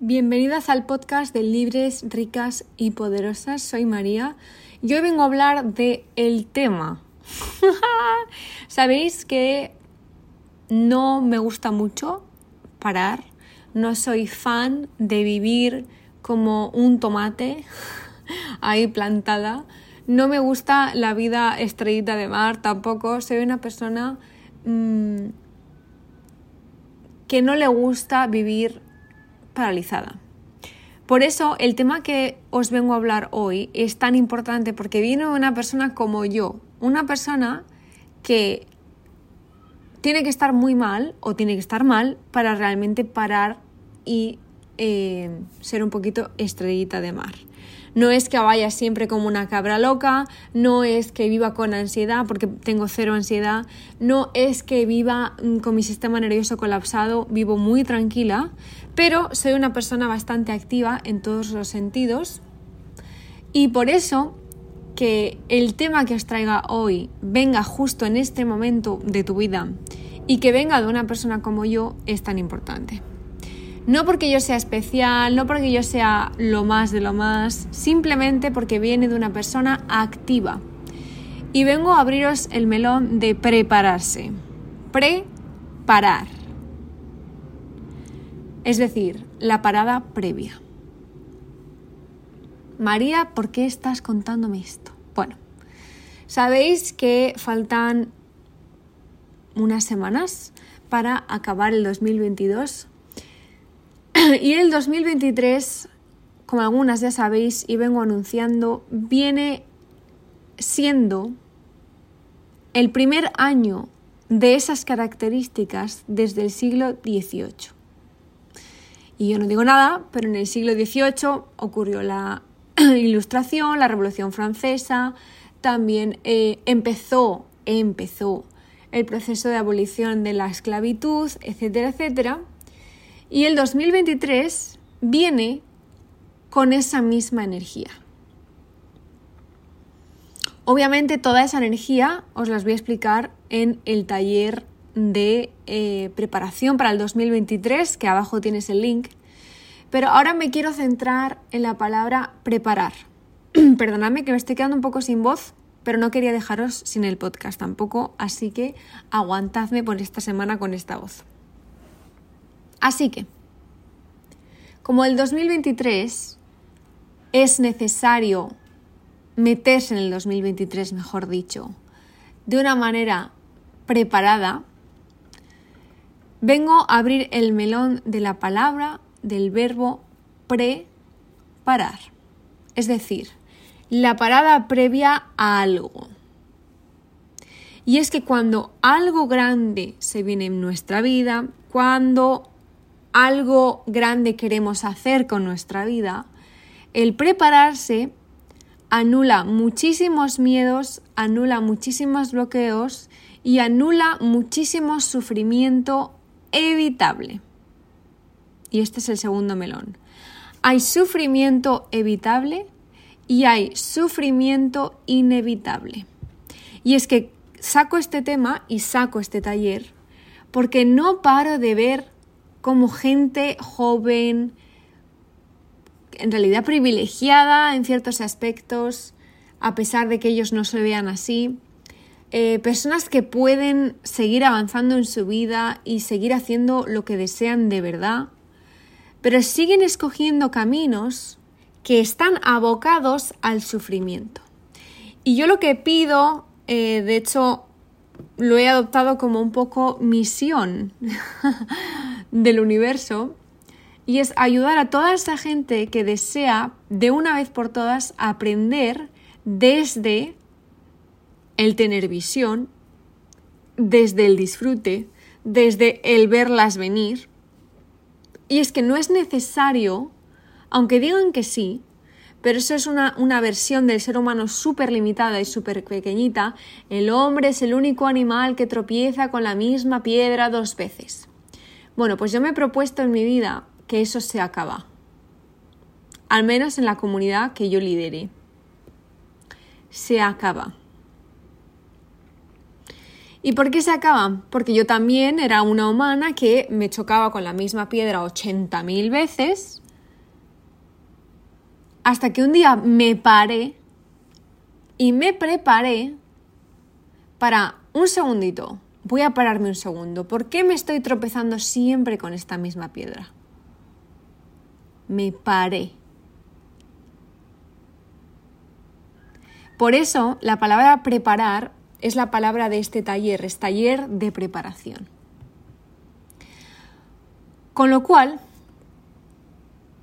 Bienvenidas al podcast de Libres, Ricas y Poderosas. Soy María y hoy vengo a hablar de el tema. Sabéis que no me gusta mucho parar, no soy fan de vivir como un tomate ahí plantada. No me gusta la vida estrellita de mar tampoco. Soy una persona mmm, que no le gusta vivir paralizada. Por eso el tema que os vengo a hablar hoy es tan importante porque viene una persona como yo, una persona que tiene que estar muy mal o tiene que estar mal para realmente parar y eh, ser un poquito estrellita de mar. No es que vaya siempre como una cabra loca, no es que viva con ansiedad porque tengo cero ansiedad, no es que viva mm, con mi sistema nervioso colapsado, vivo muy tranquila, pero soy una persona bastante activa en todos los sentidos y por eso que el tema que os traiga hoy venga justo en este momento de tu vida y que venga de una persona como yo es tan importante. No porque yo sea especial, no porque yo sea lo más de lo más, simplemente porque viene de una persona activa. Y vengo a abriros el melón de prepararse. Preparar. Es decir, la parada previa. María, ¿por qué estás contándome esto? Bueno, sabéis que faltan unas semanas para acabar el 2022 y el 2023, como algunas ya sabéis y vengo anunciando, viene siendo el primer año de esas características desde el siglo XVIII. Y yo no digo nada, pero en el siglo XVIII ocurrió la Ilustración, la Revolución Francesa, también eh, empezó, empezó el proceso de abolición de la esclavitud, etcétera, etcétera. Y el 2023 viene con esa misma energía. Obviamente toda esa energía os las voy a explicar en el taller de eh, preparación para el 2023, que abajo tienes el link. Pero ahora me quiero centrar en la palabra preparar. Perdonadme que me estoy quedando un poco sin voz, pero no quería dejaros sin el podcast tampoco, así que aguantadme por esta semana con esta voz. Así que, como el 2023 es necesario meterse en el 2023, mejor dicho, de una manera preparada, vengo a abrir el melón de la palabra del verbo preparar. Es decir, la parada previa a algo. Y es que cuando algo grande se viene en nuestra vida, cuando algo grande queremos hacer con nuestra vida, el prepararse anula muchísimos miedos, anula muchísimos bloqueos y anula muchísimo sufrimiento evitable. Y este es el segundo melón. Hay sufrimiento evitable y hay sufrimiento inevitable. Y es que saco este tema y saco este taller porque no paro de ver como gente joven, en realidad privilegiada en ciertos aspectos, a pesar de que ellos no se vean así. Eh, personas que pueden seguir avanzando en su vida y seguir haciendo lo que desean de verdad, pero siguen escogiendo caminos que están abocados al sufrimiento. Y yo lo que pido, eh, de hecho, lo he adoptado como un poco misión del universo y es ayudar a toda esa gente que desea de una vez por todas aprender desde el tener visión, desde el disfrute, desde el verlas venir. Y es que no es necesario, aunque digan que sí, pero eso es una, una versión del ser humano súper limitada y súper pequeñita. El hombre es el único animal que tropieza con la misma piedra dos veces. Bueno, pues yo me he propuesto en mi vida que eso se acaba. Al menos en la comunidad que yo lidere. Se acaba. ¿Y por qué se acaba? Porque yo también era una humana que me chocaba con la misma piedra 80.000 veces Hasta que un día me paré y me preparé para un segundito. Voy a pararme un segundo. ¿Por qué me estoy tropezando siempre con esta misma piedra? Me paré. Por eso la palabra preparar es la palabra de este taller, es taller de preparación. Con lo cual,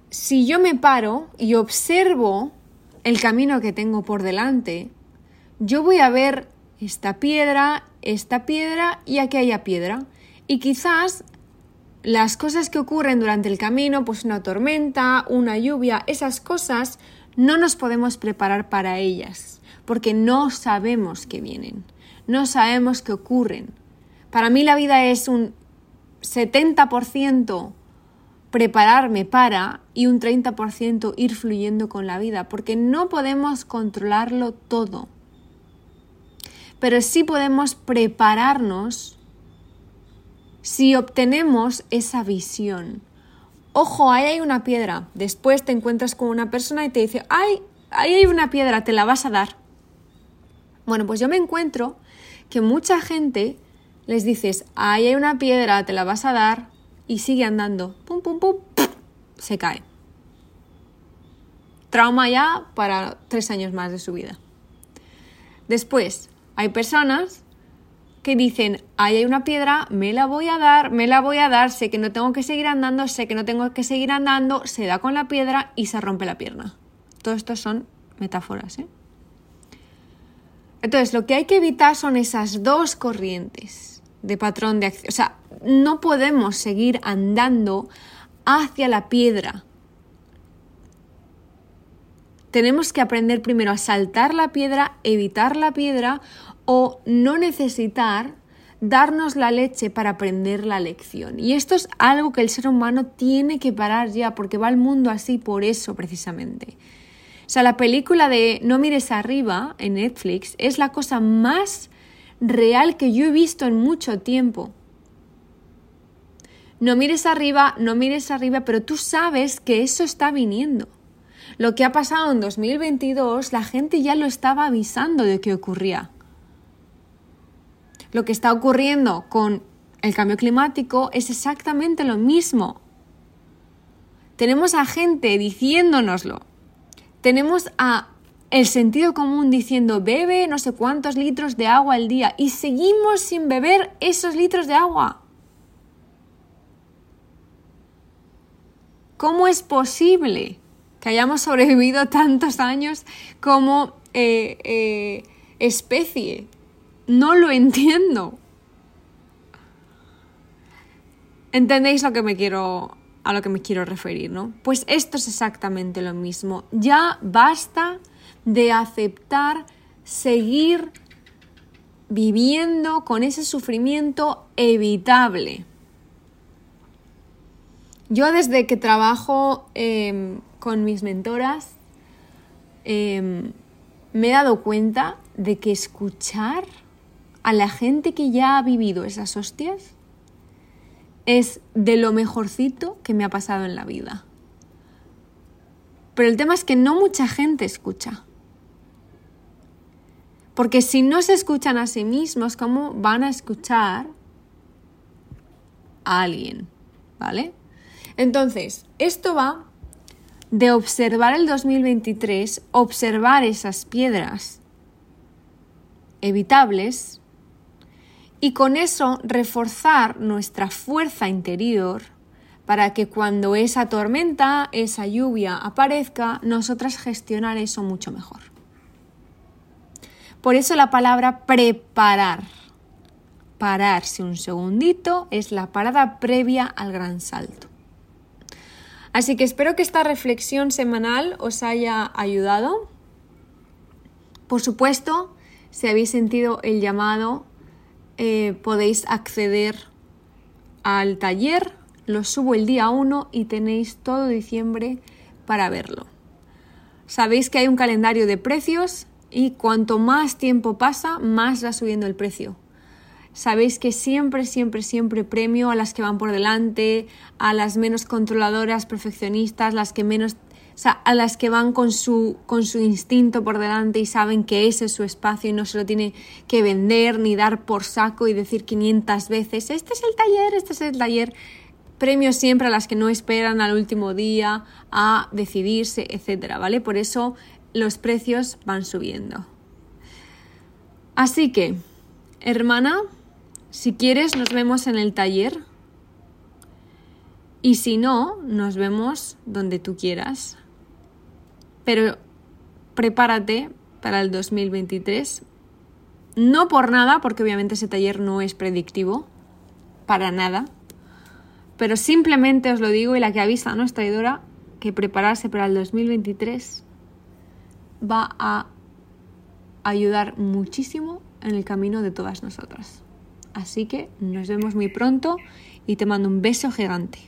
si yo me paro y observo el camino que tengo por delante, yo voy a ver esta piedra, esta piedra y aquí haya piedra. Y quizás las cosas que ocurren durante el camino, pues una tormenta, una lluvia, esas cosas, no nos podemos preparar para ellas, porque no sabemos que vienen, no sabemos que ocurren. Para mí la vida es un 70% prepararme para y un 30% ir fluyendo con la vida, porque no podemos controlarlo todo. Pero sí podemos prepararnos si obtenemos esa visión. Ojo, ahí hay una piedra. Después te encuentras con una persona y te dice, ay, ahí hay una piedra, te la vas a dar. Bueno, pues yo me encuentro que mucha gente les dices, ahí hay una piedra, te la vas a dar, y sigue andando. Pum, pum, pum, se cae. Trauma ya para tres años más de su vida. Después, hay personas que dicen, ahí hay una piedra, me la voy a dar, me la voy a dar, sé que no tengo que seguir andando, sé que no tengo que seguir andando, se da con la piedra y se rompe la pierna. Todo esto son metáforas, ¿eh? Entonces, lo que hay que evitar son esas dos corrientes de patrón de acción. O sea, no podemos seguir andando hacia la piedra. Tenemos que aprender primero a saltar la piedra, evitar la piedra o no necesitar darnos la leche para aprender la lección. Y esto es algo que el ser humano tiene que parar ya, porque va al mundo así por eso precisamente. O sea, la película de No mires arriba en Netflix es la cosa más real que yo he visto en mucho tiempo. No mires arriba, no mires arriba, pero tú sabes que eso está viniendo. Lo que ha pasado en 2022, la gente ya lo estaba avisando de que ocurría. Lo que está ocurriendo con el cambio climático es exactamente lo mismo. Tenemos a gente diciéndonoslo. Tenemos a el sentido común diciendo bebe no sé cuántos litros de agua al día y seguimos sin beber esos litros de agua. ¿Cómo es posible que hayamos sobrevivido tantos años como eh, eh, especie? No lo entiendo. ¿Entendéis lo que me quiero a lo que me quiero referir, no? Pues esto es exactamente lo mismo. Ya basta de aceptar seguir viviendo con ese sufrimiento evitable. Yo desde que trabajo em, con mis mentoras em, me he dado cuenta de que escuchar a la gente que ya ha vivido esas hostias es de lo mejorcito que me ha pasado en la vida. Pero el tema es que no mucha gente escucha. Porque si no se escuchan a sí mismos, ¿cómo van a escuchar a alguien? ¿Vale? Entonces, esto va de observar el 2023, observar esas piedras evitables y con eso reforzar nuestra fuerza interior para que cuando esa tormenta, esa lluvia aparezca, nosotras gestionar eso mucho mejor. Por eso la palabra preparar, pararse un segundito, es la parada previa al gran salto. Así que espero que esta reflexión semanal os haya ayudado. Por supuesto, si habéis sentido el llamado, eh, podéis acceder al taller. Lo subo el día 1 y tenéis todo diciembre para verlo. Sabéis que hay un calendario de precios y cuanto más tiempo pasa, más va subiendo el precio sabéis que siempre, siempre, siempre premio a las que van por delante, a las menos controladoras, perfeccionistas, las que menos a las que van con su, con su instinto por delante y saben que ese es su espacio y no se lo tiene que vender ni dar por saco y decir 500 veces, este es el taller, este es el taller. Premios siempre a las que no esperan al último día a decidirse, etcétera, ¿vale? Por eso los precios van subiendo. Así que, hermana, si quieres nos vemos en el taller y si no, nos vemos donde tú quieras. Pero prepárate para el 2023. No por nada, porque obviamente ese taller no es predictivo, para nada. Pero simplemente os lo digo y la que avisa no es traidora, que prepararse para el 2023 va a ayudar muchísimo en el camino de todas nosotras. Así que nos vemos muy pronto y te mando un beso gigante.